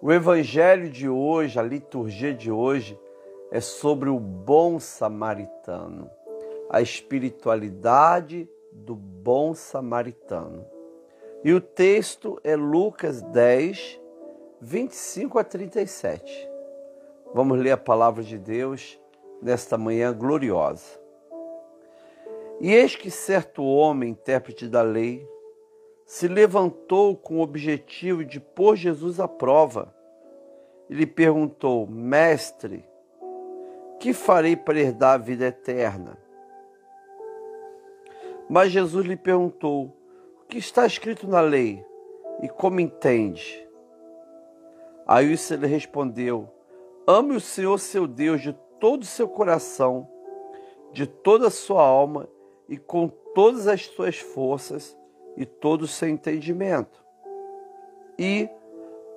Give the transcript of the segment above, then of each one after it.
O evangelho de hoje, a liturgia de hoje, é sobre o bom samaritano, a espiritualidade do bom samaritano. E o texto é Lucas 10, 25 a 37. Vamos ler a palavra de Deus nesta manhã gloriosa. E eis que certo homem, intérprete da lei, se levantou com o objetivo de pôr Jesus à prova. E lhe perguntou: Mestre, que farei para herdar a vida eterna? Mas Jesus lhe perguntou: O que está escrito na lei e como entende? Aí Senhor respondeu: Ame o Senhor seu Deus de todo o seu coração, de toda a sua alma e com todas as suas forças e todo o seu entendimento. E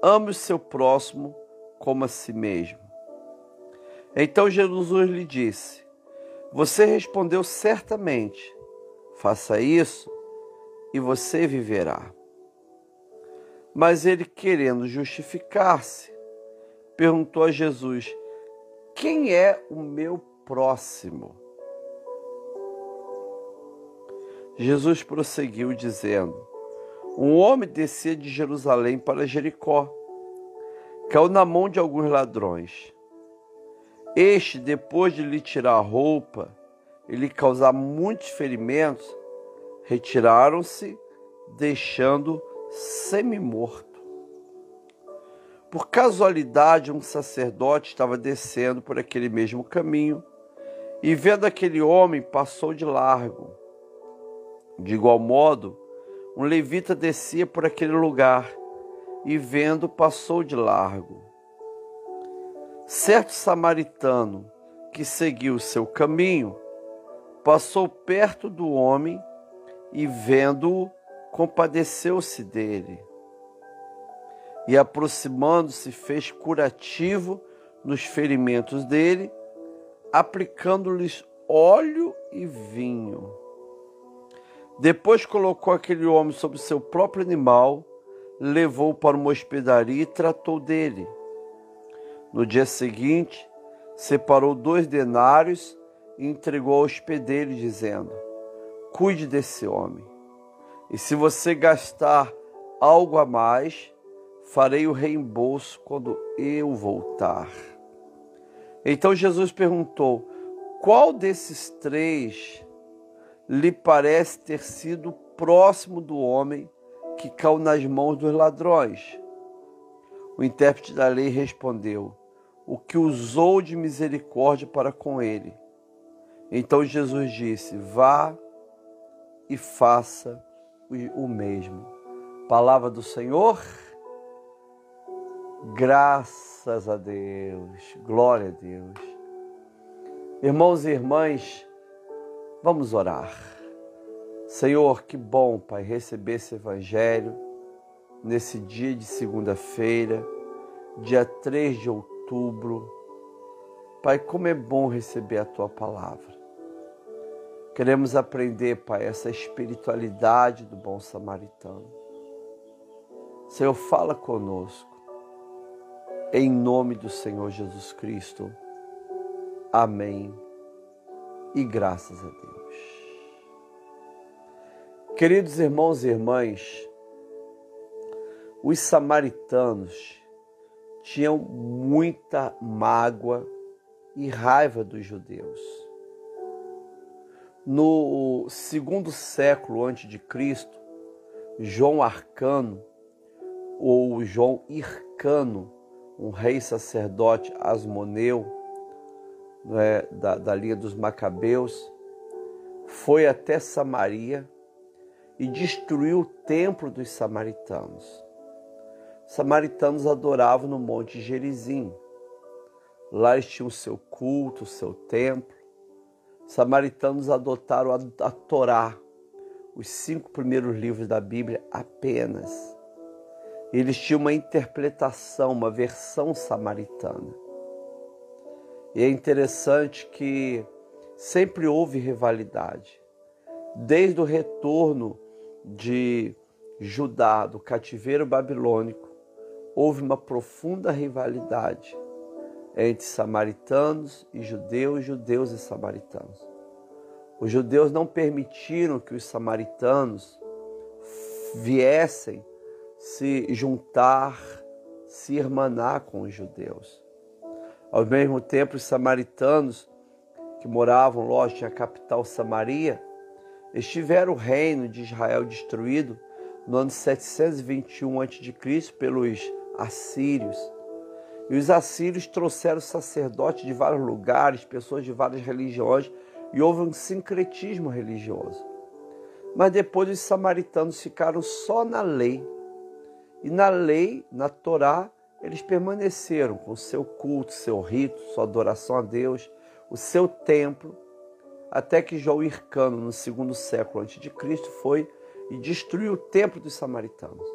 ame o seu próximo como a si mesmo. Então Jesus lhe disse: Você respondeu certamente, faça isso e você viverá. Mas ele, querendo justificar-se, perguntou a Jesus: Quem é o meu próximo? Jesus prosseguiu dizendo: Um homem descia de Jerusalém para Jericó, caiu na mão de alguns ladrões. Este, depois de lhe tirar a roupa e lhe causar muitos ferimentos, retiraram-se, deixando semi-morto. Por casualidade, um sacerdote estava descendo por aquele mesmo caminho e, vendo aquele homem, passou de largo. De igual modo, um levita descia por aquele lugar e, vendo, passou de largo. Certo samaritano que seguiu seu caminho passou perto do homem e, vendo-o, compadeceu-se dele. E, aproximando-se, fez curativo nos ferimentos dele, aplicando-lhes óleo e vinho. Depois colocou aquele homem sobre seu próprio animal, levou-o para uma hospedaria e tratou dele. No dia seguinte, separou dois denários e entregou ao hospedeiro, dizendo: Cuide desse homem, e se você gastar algo a mais, farei o reembolso quando eu voltar. Então Jesus perguntou: Qual desses três lhe parece ter sido próximo do homem que caiu nas mãos dos ladrões. O intérprete da lei respondeu: O que usou de misericórdia para com ele. Então Jesus disse: Vá e faça o mesmo. Palavra do Senhor. Graças a Deus, glória a Deus. Irmãos e irmãs, Vamos orar. Senhor, que bom, Pai, receber esse Evangelho nesse dia de segunda-feira, dia 3 de outubro. Pai, como é bom receber a Tua palavra. Queremos aprender, Pai, essa espiritualidade do bom samaritano. Senhor, fala conosco. Em nome do Senhor Jesus Cristo. Amém e graças a Deus. Queridos irmãos e irmãs, os samaritanos tinham muita mágoa e raiva dos judeus. No segundo século antes de Cristo, João Arcano ou João Hircano, um rei sacerdote asmoneu, é, da, da linha dos Macabeus, foi até Samaria e destruiu o templo dos samaritanos. Os samaritanos adoravam no Monte Gerizim. Lá eles tinham seu culto, seu templo. Os samaritanos adotaram a, a Torá, os cinco primeiros livros da Bíblia apenas. Eles tinham uma interpretação, uma versão samaritana. E é interessante que sempre houve rivalidade. Desde o retorno de Judá do cativeiro babilônico, houve uma profunda rivalidade entre samaritanos e judeus, judeus e samaritanos. Os judeus não permitiram que os samaritanos viessem se juntar, se irmanar com os judeus. Ao mesmo tempo, os samaritanos que moravam, lógico, na capital Samaria, estiveram o reino de Israel destruído no ano 721 a.C. pelos assírios. E os assírios trouxeram sacerdotes de vários lugares, pessoas de várias religiões, e houve um sincretismo religioso. Mas depois os samaritanos ficaram só na lei. E na lei, na Torá, eles permaneceram com o seu culto, seu rito, sua adoração a Deus, o seu templo, até que João Hircano, no segundo século antes de Cristo, foi e destruiu o templo dos samaritanos.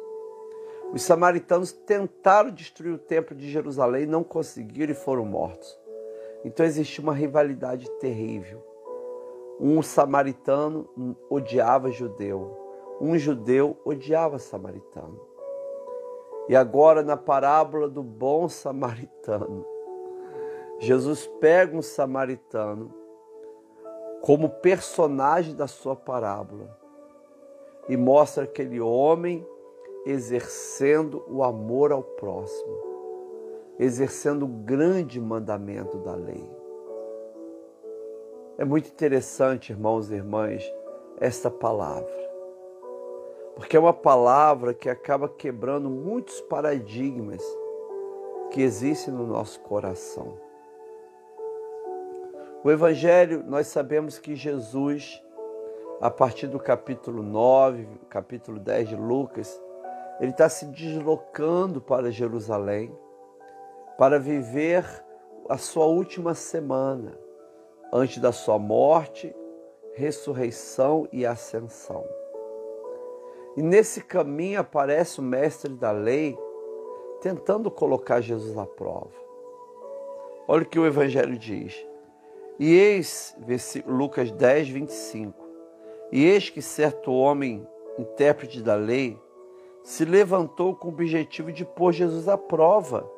Os samaritanos tentaram destruir o templo de Jerusalém, não conseguiram e foram mortos. Então existia uma rivalidade terrível. Um samaritano odiava judeu, um judeu odiava samaritano. E agora, na parábola do bom samaritano, Jesus pega um samaritano como personagem da sua parábola e mostra aquele homem exercendo o amor ao próximo, exercendo o grande mandamento da lei. É muito interessante, irmãos e irmãs, esta palavra. Porque é uma palavra que acaba quebrando muitos paradigmas que existem no nosso coração. O Evangelho, nós sabemos que Jesus, a partir do capítulo 9, capítulo 10 de Lucas, ele está se deslocando para Jerusalém para viver a sua última semana antes da sua morte, ressurreição e ascensão. E nesse caminho aparece o mestre da lei tentando colocar Jesus à prova. Olha o que o Evangelho diz. E eis, Lucas 10, 25. E eis que certo homem, intérprete da lei, se levantou com o objetivo de pôr Jesus à prova.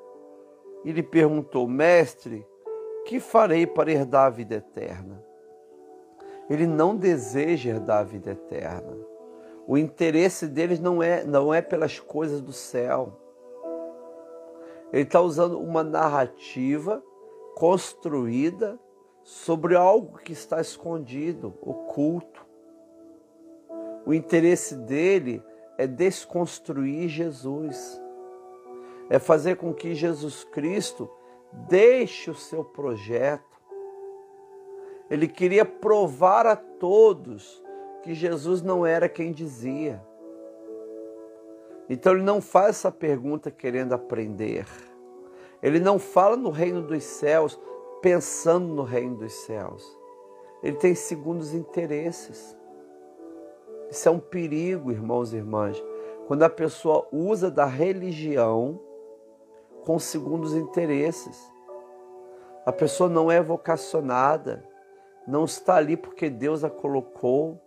E lhe perguntou: Mestre, que farei para herdar a vida eterna? Ele não deseja herdar a vida eterna. O interesse deles não é, não é pelas coisas do céu. Ele está usando uma narrativa construída sobre algo que está escondido, oculto. O interesse dele é desconstruir Jesus, é fazer com que Jesus Cristo deixe o seu projeto. Ele queria provar a todos que Jesus não era quem dizia. Então ele não faz essa pergunta querendo aprender. Ele não fala no reino dos céus pensando no reino dos céus. Ele tem segundos interesses. Isso é um perigo, irmãos e irmãs, quando a pessoa usa da religião com segundos interesses. A pessoa não é vocacionada, não está ali porque Deus a colocou,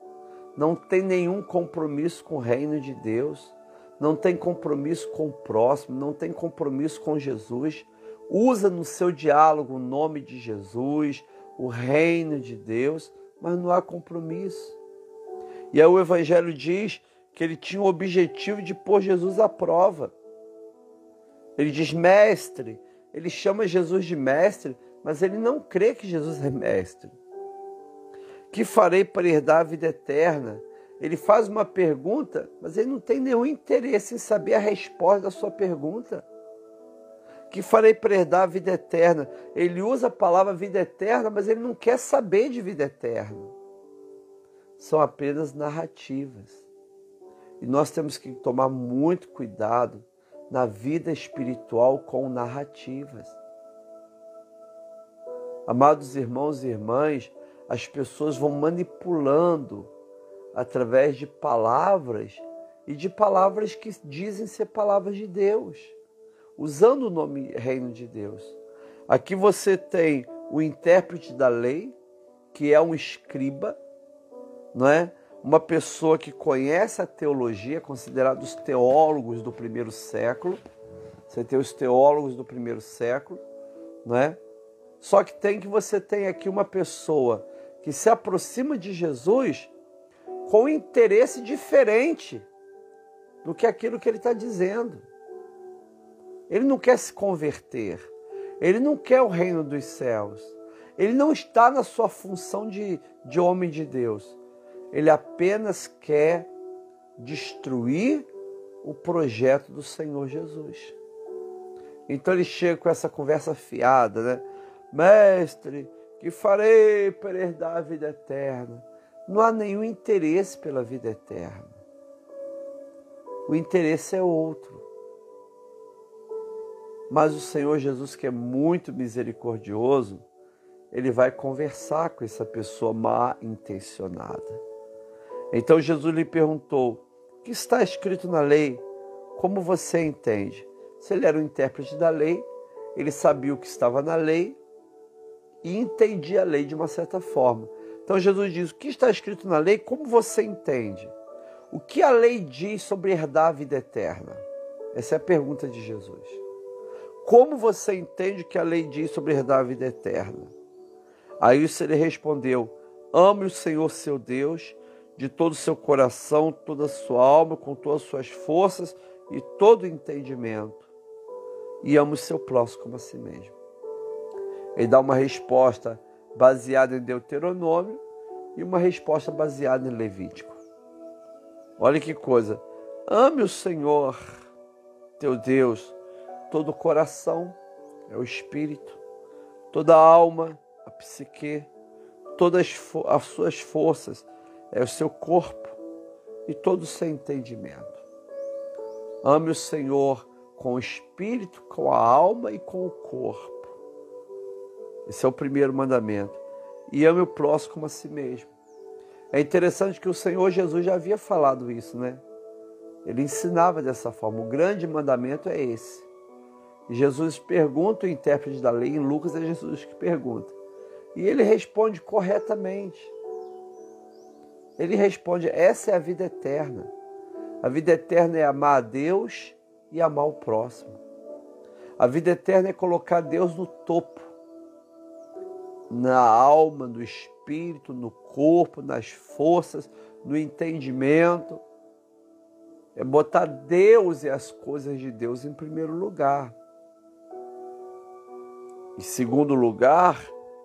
não tem nenhum compromisso com o reino de Deus, não tem compromisso com o próximo, não tem compromisso com Jesus. Usa no seu diálogo o nome de Jesus, o reino de Deus, mas não há compromisso. E aí o Evangelho diz que ele tinha o objetivo de pôr Jesus à prova. Ele diz mestre, ele chama Jesus de mestre, mas ele não crê que Jesus é mestre. Que farei para herdar a vida eterna? Ele faz uma pergunta, mas ele não tem nenhum interesse em saber a resposta da sua pergunta. Que farei para herdar a vida eterna? Ele usa a palavra vida eterna, mas ele não quer saber de vida eterna são apenas narrativas. E nós temos que tomar muito cuidado na vida espiritual com narrativas. Amados irmãos e irmãs, as pessoas vão manipulando através de palavras e de palavras que dizem ser palavras de Deus, usando o nome reino de Deus. Aqui você tem o intérprete da lei, que é um escriba, não é? Uma pessoa que conhece a teologia, considerado os teólogos do primeiro século, Você tem os teólogos do primeiro século, não é? Só que tem que você tem aqui uma pessoa que se aproxima de Jesus com interesse diferente do que aquilo que ele está dizendo. Ele não quer se converter, ele não quer o reino dos céus, ele não está na sua função de, de homem de Deus, ele apenas quer destruir o projeto do Senhor Jesus. Então ele chega com essa conversa fiada, né? Mestre, que farei para herdar a vida eterna? Não há nenhum interesse pela vida eterna. O interesse é outro. Mas o Senhor Jesus, que é muito misericordioso, ele vai conversar com essa pessoa má intencionada. Então Jesus lhe perguntou: O que está escrito na lei? Como você entende? Se ele era o intérprete da lei, ele sabia o que estava na lei e entendia a lei de uma certa forma. Então Jesus diz: O que está escrito na lei? Como você entende? O que a lei diz sobre herdar a vida eterna? Essa é a pergunta de Jesus. Como você entende o que a lei diz sobre herdar a vida eterna? Aí ele respondeu: Ame o Senhor seu Deus de todo o seu coração, toda a sua alma, com todas as suas forças e todo o entendimento. E ame o seu próximo como a si mesmo. Ele dá uma resposta baseada em Deuteronômio e uma resposta baseada em Levítico. Olha que coisa. Ame o Senhor, teu Deus, todo o coração, é o espírito, toda a alma, a psique, todas as suas forças, é o seu corpo e todo o seu entendimento. Ame o Senhor com o espírito, com a alma e com o corpo. Esse é o primeiro mandamento. E ame o próximo como a si mesmo. É interessante que o Senhor Jesus já havia falado isso, né? Ele ensinava dessa forma. O grande mandamento é esse. Jesus pergunta o intérprete da lei, em Lucas é Jesus que pergunta. E ele responde corretamente. Ele responde: essa é a vida eterna. A vida eterna é amar a Deus e amar o próximo. A vida eterna é colocar Deus no topo na alma, no espírito, no corpo, nas forças, no entendimento. É botar Deus e as coisas de Deus em primeiro lugar. Em segundo lugar,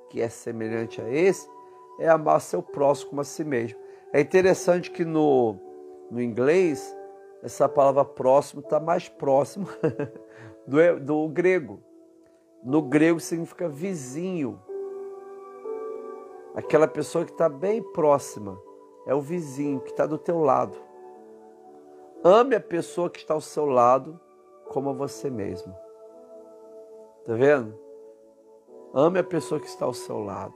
que é semelhante a esse, é amar seu próximo como a si mesmo. É interessante que no, no inglês, essa palavra próximo está mais próximo do, do grego. No grego significa vizinho. Aquela pessoa que está bem próxima é o vizinho que está do teu lado. Ame a pessoa que está ao seu lado como a você mesmo. Tá vendo? Ame a pessoa que está ao seu lado.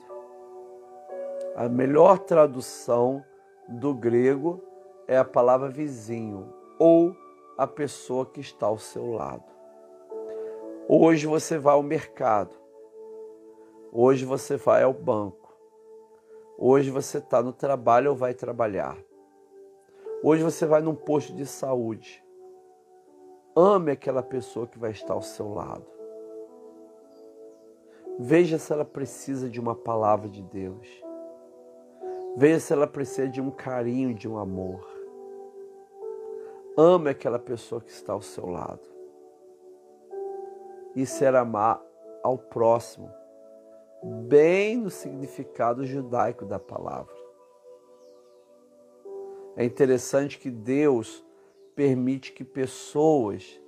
A melhor tradução do grego é a palavra vizinho ou a pessoa que está ao seu lado. Hoje você vai ao mercado. Hoje você vai ao banco. Hoje você está no trabalho ou vai trabalhar. Hoje você vai num posto de saúde. Ame aquela pessoa que vai estar ao seu lado. Veja se ela precisa de uma palavra de Deus. Veja se ela precisa de um carinho, de um amor. Ame aquela pessoa que está ao seu lado. Isso era amar ao próximo bem no significado judaico da palavra. É interessante que Deus permite que pessoas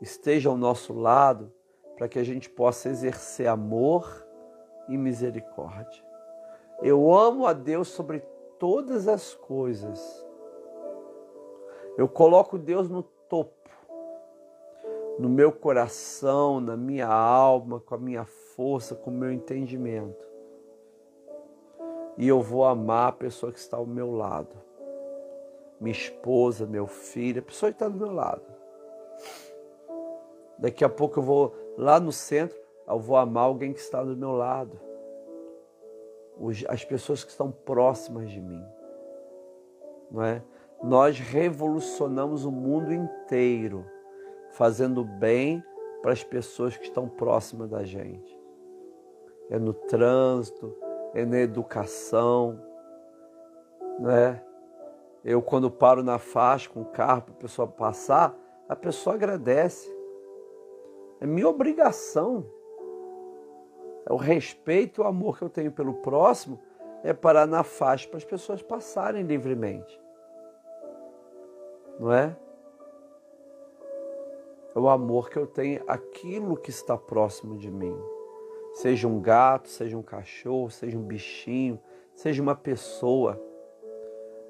estejam ao nosso lado para que a gente possa exercer amor e misericórdia. Eu amo a Deus sobre todas as coisas. Eu coloco Deus no topo, no meu coração, na minha alma, com a minha força, com o meu entendimento. E eu vou amar a pessoa que está ao meu lado. Minha esposa, meu filho, a pessoa que está do meu lado. Daqui a pouco eu vou lá no centro, eu vou amar alguém que está do meu lado. As pessoas que estão próximas de mim. Não é? Nós revolucionamos o mundo inteiro, fazendo bem para as pessoas que estão próximas da gente. É no trânsito, é na educação, né? Eu, quando paro na faixa com o carro para a pessoa passar, a pessoa agradece. É minha obrigação. É o respeito e o amor que eu tenho pelo próximo é parar na faixa para as pessoas passarem livremente. Não é? É o amor que eu tenho aquilo que está próximo de mim. Seja um gato, seja um cachorro, seja um bichinho, seja uma pessoa.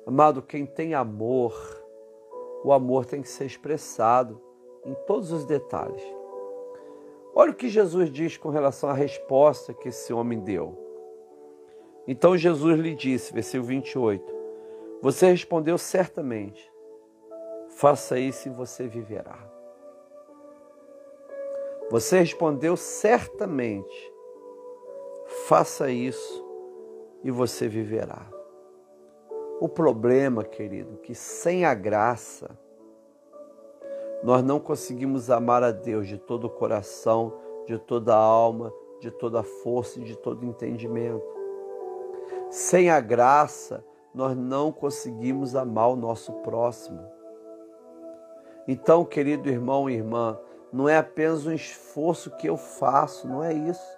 Amado, quem tem amor, o amor tem que ser expressado em todos os detalhes. Olha o que Jesus diz com relação à resposta que esse homem deu. Então Jesus lhe disse, versículo 28, Você respondeu certamente, faça isso e você viverá. Você respondeu certamente, faça isso e você viverá. O problema, querido, que sem a graça, nós não conseguimos amar a Deus de todo o coração, de toda a alma, de toda a força e de todo entendimento. Sem a graça, nós não conseguimos amar o nosso próximo. Então, querido irmão e irmã, não é apenas um esforço que eu faço, não é isso.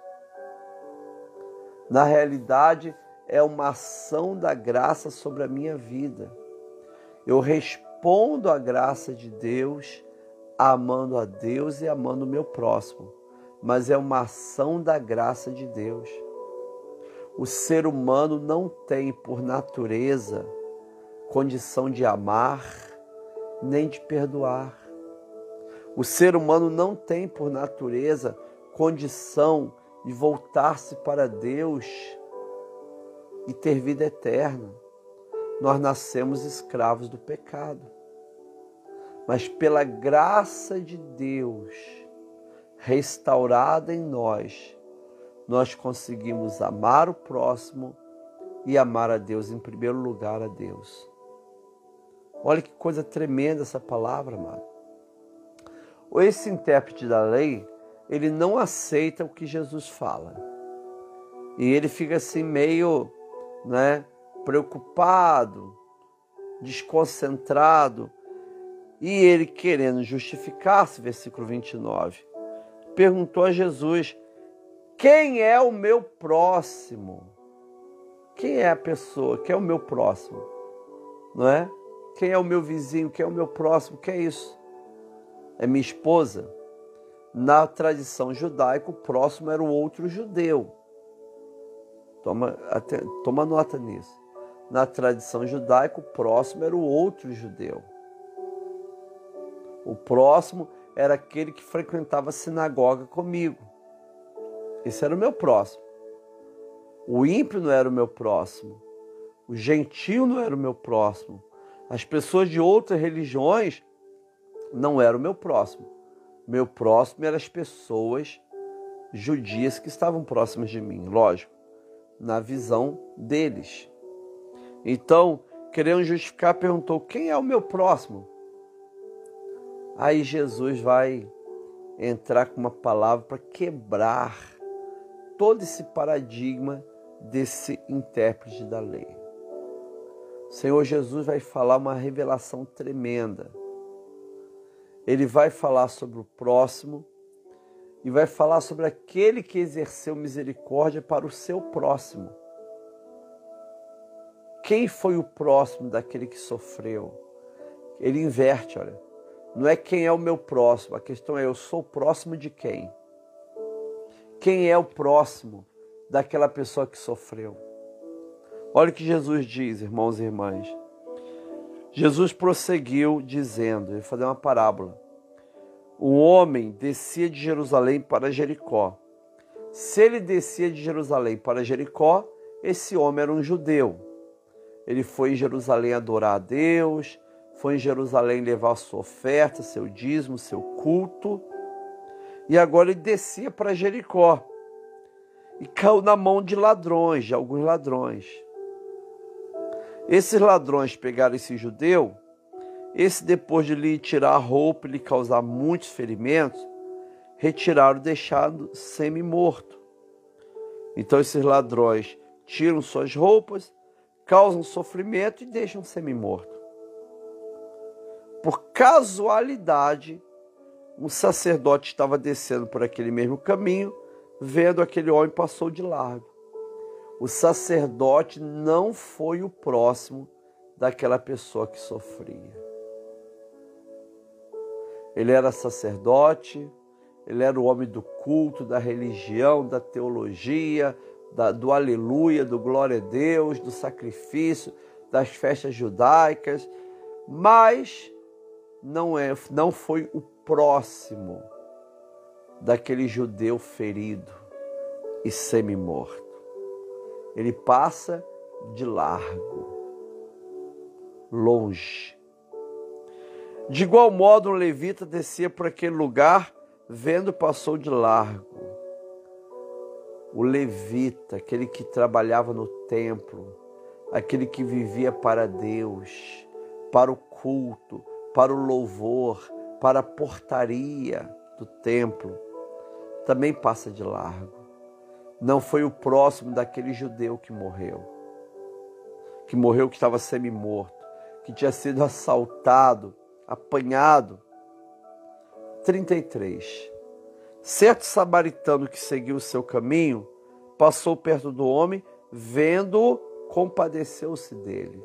Na realidade, é uma ação da graça sobre a minha vida. Eu respondo à graça de Deus amando a Deus e amando o meu próximo, mas é uma ação da graça de Deus. O ser humano não tem, por natureza, condição de amar nem de perdoar. O ser humano não tem, por natureza, condição de voltar-se para Deus e ter vida eterna. Nós nascemos escravos do pecado mas pela graça de Deus restaurada em nós, nós conseguimos amar o próximo e amar a Deus em primeiro lugar a Deus. Olha que coisa tremenda essa palavra, amado. Esse intérprete da lei, ele não aceita o que Jesus fala. E ele fica assim meio, né, preocupado, desconcentrado, e ele, querendo justificar-se, versículo 29, perguntou a Jesus: Quem é o meu próximo? Quem é a pessoa? Quem é o meu próximo? Não é? Quem é o meu vizinho? Quem é o meu próximo? Quem é isso? É minha esposa? Na tradição judaica, o próximo era o outro judeu. Toma, até, toma nota nisso. Na tradição judaica, o próximo era o outro judeu. O próximo era aquele que frequentava a sinagoga comigo. Esse era o meu próximo. O ímpio não era o meu próximo. O gentil não era o meu próximo. As pessoas de outras religiões não eram o meu próximo. Meu próximo eram as pessoas judias que estavam próximas de mim, lógico, na visão deles. Então, querendo justificar, perguntou: quem é o meu próximo? Aí Jesus vai entrar com uma palavra para quebrar todo esse paradigma desse intérprete da lei. O Senhor Jesus vai falar uma revelação tremenda. Ele vai falar sobre o próximo e vai falar sobre aquele que exerceu misericórdia para o seu próximo. Quem foi o próximo daquele que sofreu? Ele inverte, olha. Não é quem é o meu próximo, a questão é eu sou próximo de quem? Quem é o próximo daquela pessoa que sofreu? Olha o que Jesus diz, irmãos e irmãs. Jesus prosseguiu dizendo, ele fazer uma parábola. O homem descia de Jerusalém para Jericó. Se ele descia de Jerusalém para Jericó, esse homem era um judeu. Ele foi em Jerusalém adorar a Deus, foi em Jerusalém levar sua oferta, seu dízimo, seu culto. E agora ele descia para Jericó e caiu na mão de ladrões, de alguns ladrões. Esses ladrões pegaram esse judeu, esse depois de lhe tirar a roupa e lhe causar muitos ferimentos, retiraram, deixando semi-morto. Então esses ladrões tiram suas roupas, causam sofrimento e deixam semi-morto. Por casualidade, um sacerdote estava descendo por aquele mesmo caminho, vendo aquele homem passou de largo. O sacerdote não foi o próximo daquela pessoa que sofria. Ele era sacerdote, ele era o homem do culto, da religião, da teologia, da, do aleluia, do glória a Deus, do sacrifício, das festas judaicas, mas não, é, não foi o próximo daquele judeu ferido e semi-morto. Ele passa de largo, longe. De igual modo, um levita descia por aquele lugar, vendo, passou de largo. O levita, aquele que trabalhava no templo, aquele que vivia para Deus, para o culto, para o louvor, para a portaria do templo, também passa de largo. Não foi o próximo daquele judeu que morreu, que morreu que estava semi-morto, que tinha sido assaltado, apanhado. 33. Certo samaritano que seguiu o seu caminho passou perto do homem, vendo-o, compadeceu-se dele.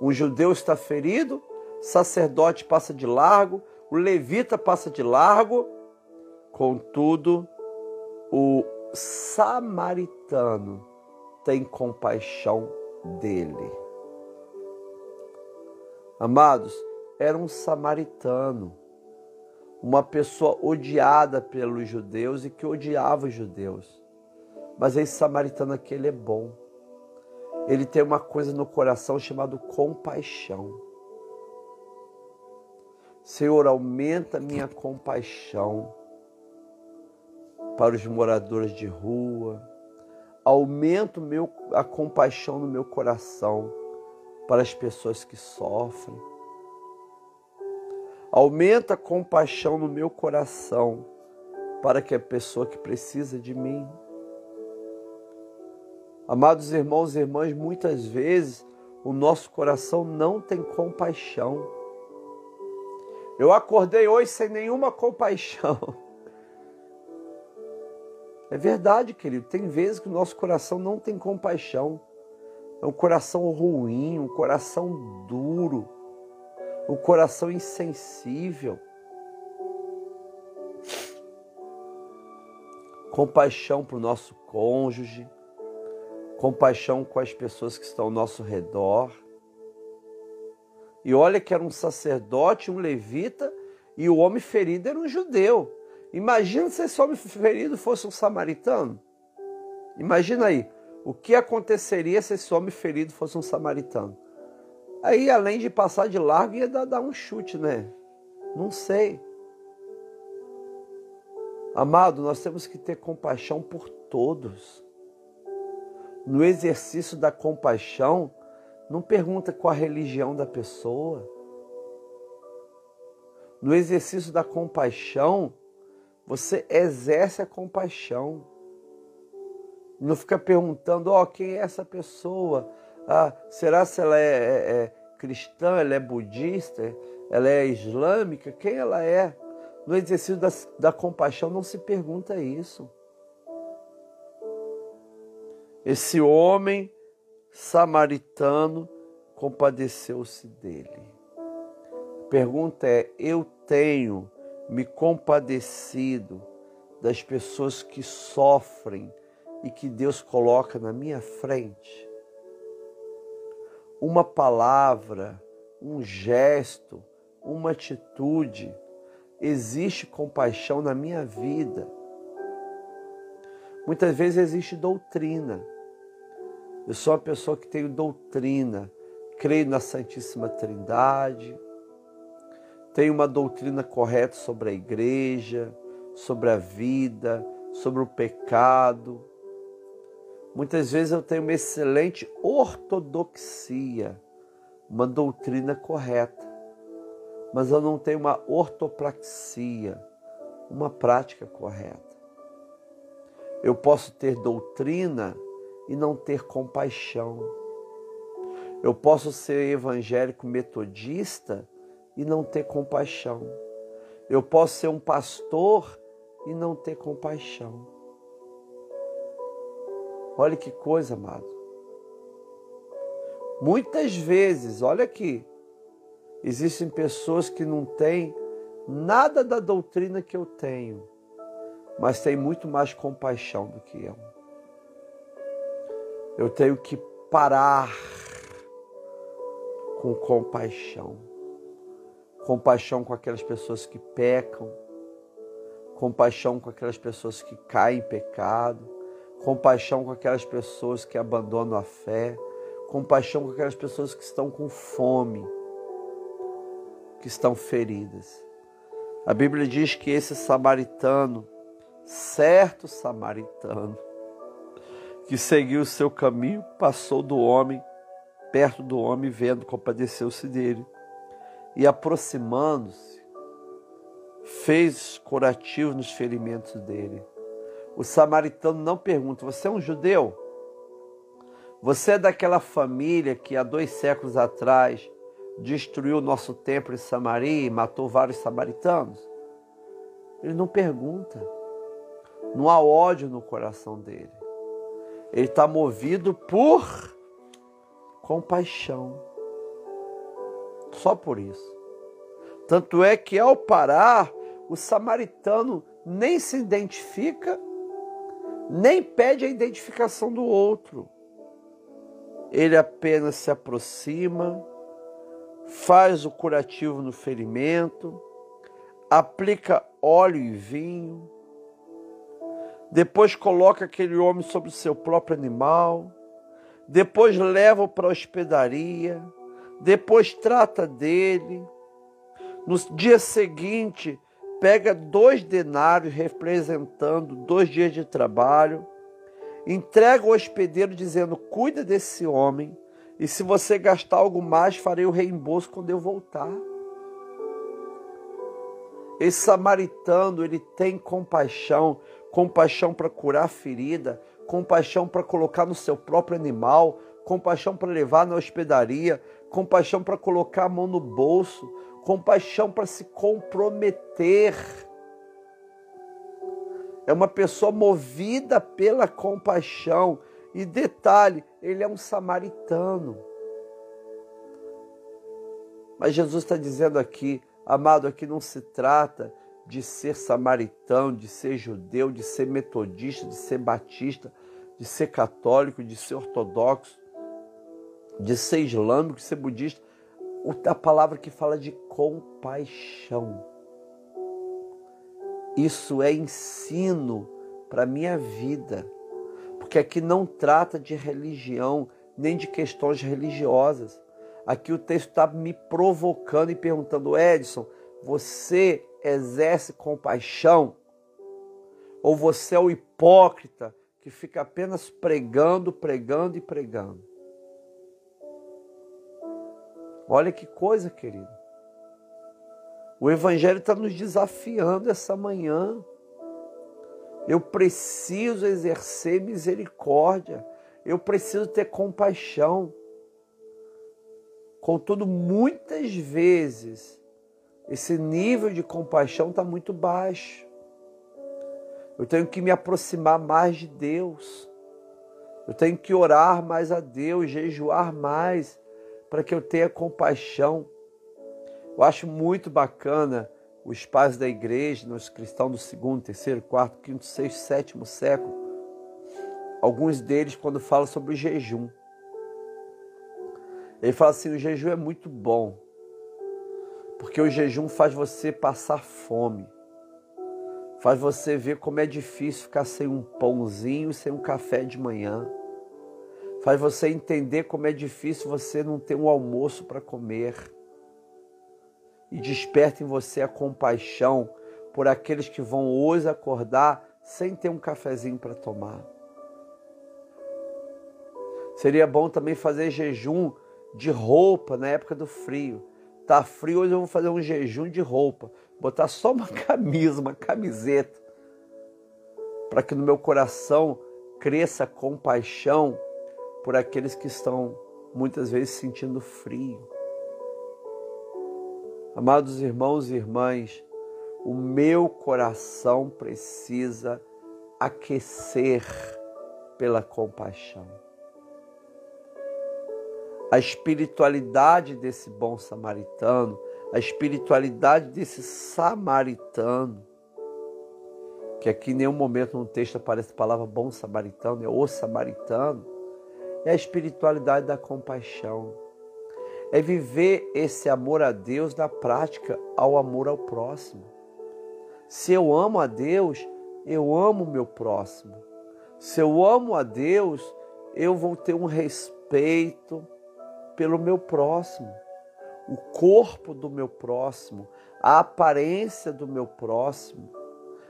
Um judeu está ferido, sacerdote passa de largo, o levita passa de largo, contudo, o samaritano tem compaixão dele. Amados, era um samaritano, uma pessoa odiada pelos judeus e que odiava os judeus. Mas esse samaritano aqui, ele é bom. Ele tem uma coisa no coração chamado compaixão. Senhor, aumenta minha compaixão para os moradores de rua. Aumenta meu, a compaixão no meu coração para as pessoas que sofrem. Aumenta a compaixão no meu coração para que a pessoa que precisa de mim. Amados irmãos e irmãs, muitas vezes o nosso coração não tem compaixão. Eu acordei hoje sem nenhuma compaixão. É verdade, querido. Tem vezes que o nosso coração não tem compaixão. É um coração ruim, um coração duro, um coração insensível. Compaixão para o nosso cônjuge, compaixão com as pessoas que estão ao nosso redor e olha que era um sacerdote, um levita, e o homem ferido era um judeu. Imagina se esse homem ferido fosse um samaritano. Imagina aí, o que aconteceria se esse homem ferido fosse um samaritano? Aí, além de passar de largo, ia dar, dar um chute, né? Não sei. Amado, nós temos que ter compaixão por todos. No exercício da compaixão, não pergunta qual a religião da pessoa. No exercício da compaixão, você exerce a compaixão. Não fica perguntando, ó, oh, quem é essa pessoa? Ah, será se ela é, é, é cristã, ela é budista, ela é islâmica? Quem ela é? No exercício da, da compaixão não se pergunta isso. Esse homem samaritano compadeceu-se dele. A pergunta é: eu tenho me compadecido das pessoas que sofrem e que Deus coloca na minha frente? Uma palavra, um gesto, uma atitude, existe compaixão na minha vida. Muitas vezes existe doutrina eu sou uma pessoa que tenho doutrina, creio na Santíssima Trindade, tenho uma doutrina correta sobre a igreja, sobre a vida, sobre o pecado. Muitas vezes eu tenho uma excelente ortodoxia, uma doutrina correta, mas eu não tenho uma ortopraxia, uma prática correta. Eu posso ter doutrina e não ter compaixão. Eu posso ser evangélico metodista e não ter compaixão. Eu posso ser um pastor e não ter compaixão. Olha que coisa, amado. Muitas vezes, olha aqui, existem pessoas que não têm nada da doutrina que eu tenho, mas têm muito mais compaixão do que eu. Eu tenho que parar com compaixão. Compaixão com aquelas pessoas que pecam, compaixão com aquelas pessoas que caem em pecado, compaixão com aquelas pessoas que abandonam a fé, compaixão com aquelas pessoas que estão com fome, que estão feridas. A Bíblia diz que esse samaritano, certo samaritano, que seguiu o seu caminho, passou do homem, perto do homem, vendo, compadeceu-se dele. E aproximando-se, fez curativo nos ferimentos dele. O samaritano não pergunta: Você é um judeu? Você é daquela família que há dois séculos atrás destruiu o nosso templo em Samaria e matou vários samaritanos? Ele não pergunta. Não há ódio no coração dele. Ele está movido por compaixão. Só por isso. Tanto é que ao parar, o samaritano nem se identifica, nem pede a identificação do outro. Ele apenas se aproxima, faz o curativo no ferimento, aplica óleo e vinho, depois coloca aquele homem sobre o seu próprio animal, depois leva-o para a hospedaria, depois trata dele. No dia seguinte, pega dois denários representando dois dias de trabalho, entrega o hospedeiro dizendo: Cuida desse homem, e se você gastar algo mais, farei o reembolso quando eu voltar. Esse samaritano, ele tem compaixão, compaixão para curar a ferida, compaixão para colocar no seu próprio animal, compaixão para levar na hospedaria, compaixão para colocar a mão no bolso, compaixão para se comprometer. É uma pessoa movida pela compaixão. E detalhe, ele é um samaritano. Mas Jesus está dizendo aqui, amado, aqui não se trata de ser samaritano, de ser judeu, de ser metodista, de ser batista, de ser católico, de ser ortodoxo, de ser islâmico, ser budista. A palavra que fala de compaixão. Isso é ensino para a minha vida. Porque aqui não trata de religião, nem de questões religiosas. Aqui o texto está me provocando e perguntando, Edson, você exerce compaixão? Ou você é o hipócrita que fica apenas pregando, pregando e pregando? Olha que coisa, querido. O Evangelho está nos desafiando essa manhã. Eu preciso exercer misericórdia. Eu preciso ter compaixão. Contudo, muitas vezes esse nível de compaixão está muito baixo. Eu tenho que me aproximar mais de Deus. Eu tenho que orar mais a Deus, jejuar mais, para que eu tenha compaixão. Eu acho muito bacana os pais da igreja, os cristãos do segundo, terceiro, quarto, quinto, sexto, sétimo século. Alguns deles, quando falam sobre o jejum, ele fala assim: o jejum é muito bom, porque o jejum faz você passar fome. Faz você ver como é difícil ficar sem um pãozinho, sem um café de manhã. Faz você entender como é difícil você não ter um almoço para comer. E desperta em você a compaixão por aqueles que vão hoje acordar sem ter um cafezinho para tomar. Seria bom também fazer jejum de roupa na época do frio Tá frio, hoje eu vou fazer um jejum de roupa, botar só uma camisa, uma camiseta, para que no meu coração cresça compaixão por aqueles que estão muitas vezes sentindo frio. Amados irmãos e irmãs, o meu coração precisa aquecer pela compaixão. A espiritualidade desse bom samaritano, a espiritualidade desse samaritano, que aqui em nenhum momento no texto aparece a palavra bom samaritano, é o samaritano, é a espiritualidade da compaixão. É viver esse amor a Deus na prática ao amor ao próximo. Se eu amo a Deus, eu amo o meu próximo. Se eu amo a Deus, eu vou ter um respeito pelo meu próximo, o corpo do meu próximo, a aparência do meu próximo,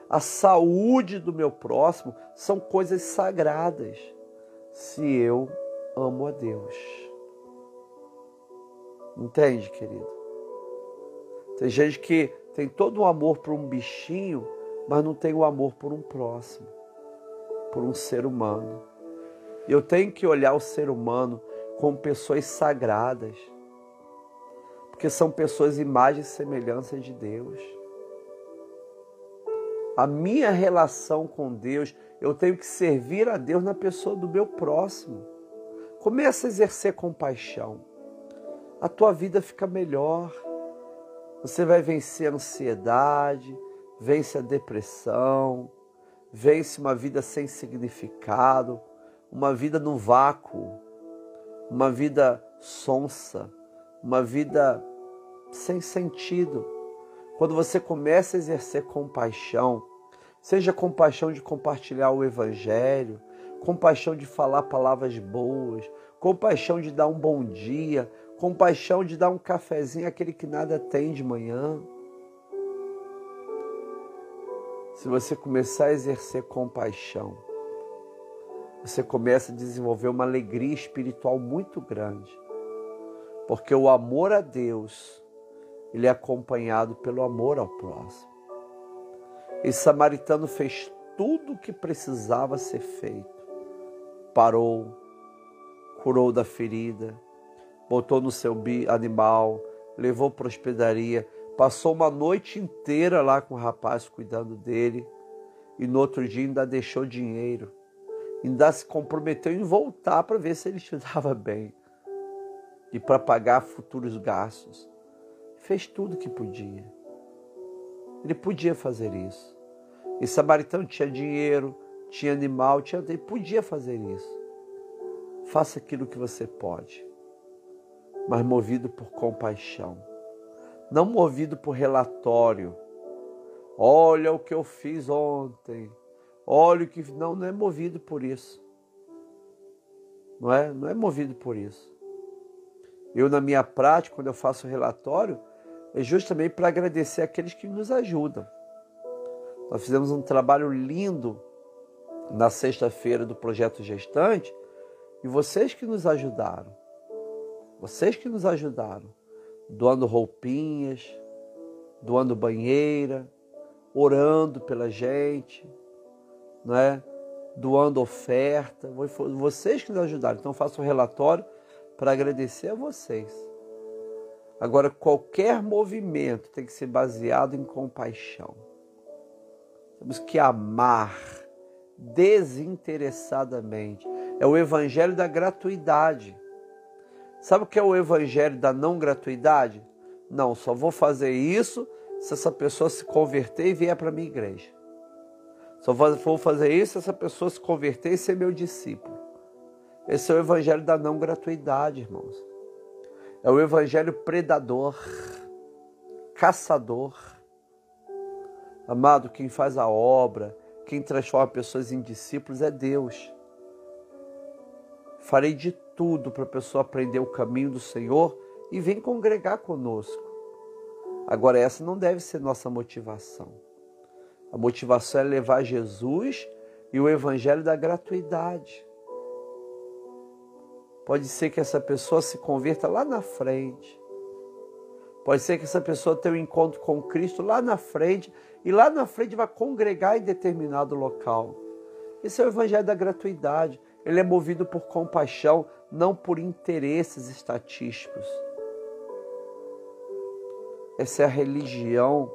a saúde do meu próximo são coisas sagradas se eu amo a Deus. Entende, querido? Tem gente que tem todo o amor por um bichinho, mas não tem o amor por um próximo, por um ser humano. Eu tenho que olhar o ser humano como pessoas sagradas, porque são pessoas imagem e semelhança de Deus. A minha relação com Deus, eu tenho que servir a Deus na pessoa do meu próximo. Começa a exercer compaixão. A tua vida fica melhor. Você vai vencer a ansiedade, vence a depressão, vence uma vida sem significado, uma vida no vácuo, uma vida sonsa, uma vida sem sentido. Quando você começa a exercer compaixão, seja compaixão de compartilhar o Evangelho, compaixão de falar palavras boas, compaixão de dar um bom dia, compaixão de dar um cafezinho àquele que nada tem de manhã. Se você começar a exercer compaixão, você começa a desenvolver uma alegria espiritual muito grande. Porque o amor a Deus, ele é acompanhado pelo amor ao próximo. Esse samaritano fez tudo o que precisava ser feito. Parou, curou da ferida, botou no seu animal, levou para a hospedaria, passou uma noite inteira lá com o rapaz cuidando dele e no outro dia ainda deixou dinheiro ainda se comprometeu em voltar para ver se ele estudava bem e para pagar futuros gastos. Fez tudo que podia. Ele podia fazer isso. E Samaritano tinha dinheiro, tinha animal, tinha, podia fazer isso. Faça aquilo que você pode, mas movido por compaixão, não movido por relatório. Olha o que eu fiz ontem. Óleo que não, não é movido por isso. Não é, não é movido por isso. Eu, na minha prática, quando eu faço relatório, é justamente para agradecer aqueles que nos ajudam. Nós fizemos um trabalho lindo na sexta-feira do projeto Gestante e vocês que nos ajudaram. Vocês que nos ajudaram, doando roupinhas, doando banheira, orando pela gente, não é? doando oferta. Vocês que nos ajudaram. Então, faço um relatório para agradecer a vocês. Agora, qualquer movimento tem que ser baseado em compaixão. Temos que amar desinteressadamente. É o evangelho da gratuidade. Sabe o que é o evangelho da não gratuidade? Não, só vou fazer isso se essa pessoa se converter e vier para minha igreja. Só vou fazer isso se essa pessoa se converter e ser meu discípulo. Esse é o evangelho da não gratuidade, irmãos. É o evangelho predador, caçador. Amado, quem faz a obra, quem transforma pessoas em discípulos é Deus. Farei de tudo para a pessoa aprender o caminho do Senhor e vir congregar conosco. Agora, essa não deve ser nossa motivação. A motivação é levar Jesus e o evangelho da gratuidade. Pode ser que essa pessoa se converta lá na frente. Pode ser que essa pessoa tenha um encontro com Cristo lá na frente e lá na frente vai congregar em determinado local. Esse é o evangelho da gratuidade. Ele é movido por compaixão, não por interesses estatísticos. Essa é a religião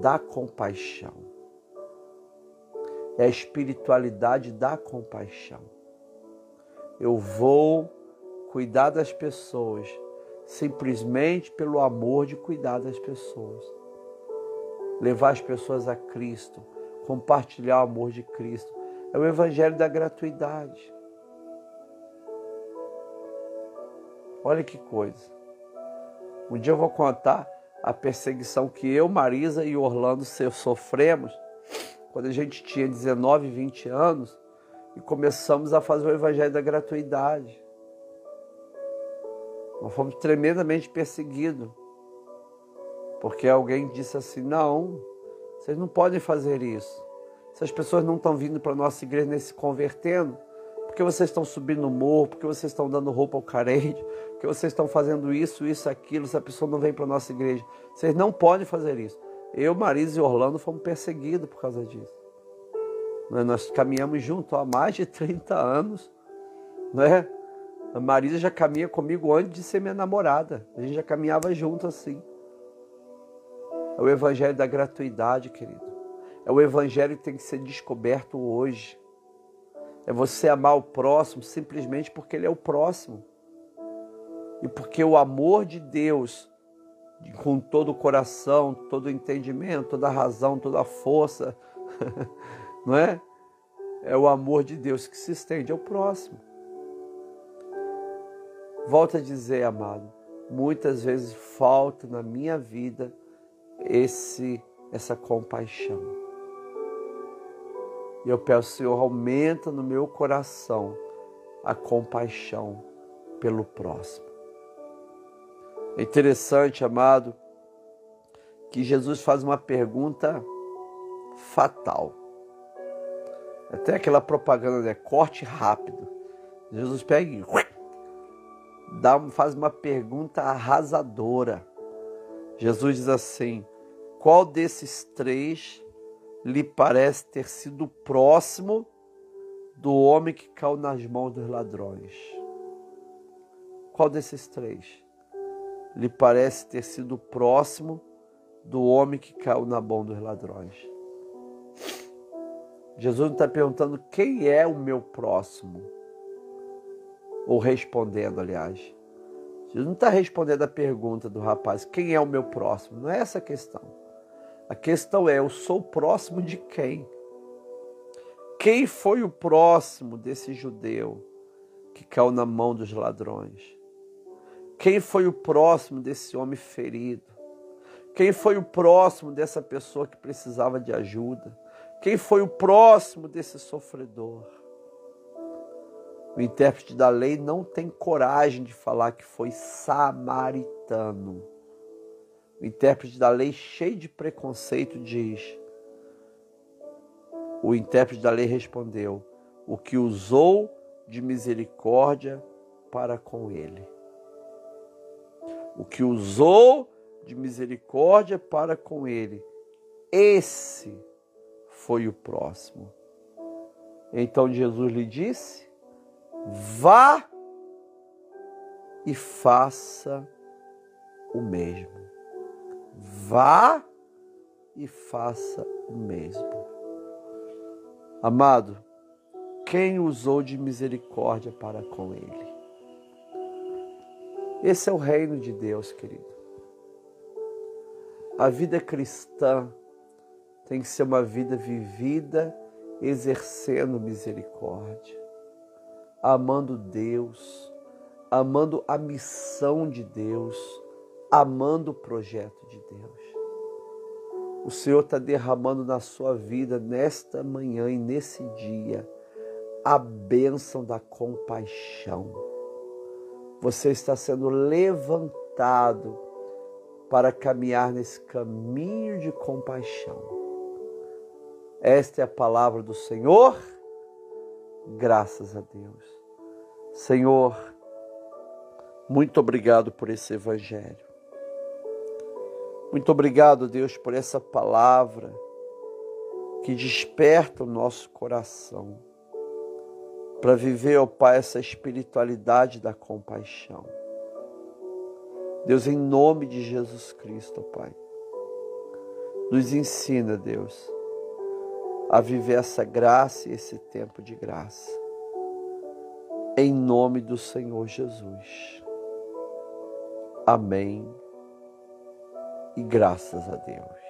da compaixão. É a espiritualidade da compaixão. Eu vou cuidar das pessoas simplesmente pelo amor de cuidar das pessoas. Levar as pessoas a Cristo, compartilhar o amor de Cristo. É o evangelho da gratuidade. Olha que coisa. Um dia eu vou contar a perseguição que eu, Marisa e Orlando sofremos quando a gente tinha 19, 20 anos e começamos a fazer o evangelho da gratuidade. Nós fomos tremendamente perseguidos. Porque alguém disse assim: não, vocês não podem fazer isso. Se as pessoas não estão vindo para a nossa igreja nem se convertendo, porque vocês estão subindo no morro, porque vocês estão dando roupa ao carente, porque vocês estão fazendo isso, isso, aquilo, se a pessoa não vem para a nossa igreja. Vocês não podem fazer isso. Eu, Marisa e Orlando fomos perseguidos por causa disso. Nós caminhamos juntos há mais de 30 anos. Né? A Marisa já caminha comigo antes de ser minha namorada. A gente já caminhava junto assim. É o evangelho da gratuidade, querido. É o evangelho que tem que ser descoberto hoje. É você amar o próximo simplesmente porque ele é o próximo. E porque o amor de Deus, com todo o coração, todo o entendimento, toda a razão, toda a força, não é? É o amor de Deus que se estende ao próximo. Volto a dizer, amado, muitas vezes falta na minha vida esse essa compaixão. E eu peço, Senhor, aumenta no meu coração a compaixão pelo próximo. É interessante, amado, que Jesus faz uma pergunta fatal. Até aquela propaganda, né? Corte rápido. Jesus pega e dá, faz uma pergunta arrasadora. Jesus diz assim: Qual desses três lhe parece ter sido próximo do homem que caiu nas mãos dos ladrões? Qual desses três lhe parece ter sido próximo do homem que caiu na mão dos ladrões? Jesus está perguntando quem é o meu próximo ou respondendo, aliás. Jesus não está respondendo a pergunta do rapaz: quem é o meu próximo? Não é essa a questão. A questão é: eu sou próximo de quem? Quem foi o próximo desse judeu que caiu na mão dos ladrões? Quem foi o próximo desse homem ferido? Quem foi o próximo dessa pessoa que precisava de ajuda? Quem foi o próximo desse sofredor? O intérprete da lei não tem coragem de falar que foi samaritano. O intérprete da lei, cheio de preconceito, diz: O intérprete da lei respondeu: O que usou de misericórdia para com ele. O que usou de misericórdia para com ele. Esse foi o próximo. Então Jesus lhe disse: vá e faça o mesmo. Vá e faça o mesmo. Amado, quem usou de misericórdia para com ele? Esse é o reino de Deus, querido. A vida cristã tem que ser uma vida vivida exercendo misericórdia amando Deus, amando a missão de Deus, amando o projeto de Deus. O Senhor está derramando na sua vida, nesta manhã e nesse dia, a bênção da compaixão. Você está sendo levantado para caminhar nesse caminho de compaixão. Esta é a palavra do Senhor Graças a Deus. Senhor, muito obrigado por esse Evangelho. Muito obrigado, Deus, por essa palavra que desperta o nosso coração para viver, ó Pai, essa espiritualidade da compaixão. Deus, em nome de Jesus Cristo, ó Pai, nos ensina, Deus, a viver essa graça e esse tempo de graça. Em nome do Senhor Jesus. Amém. E graças a Deus.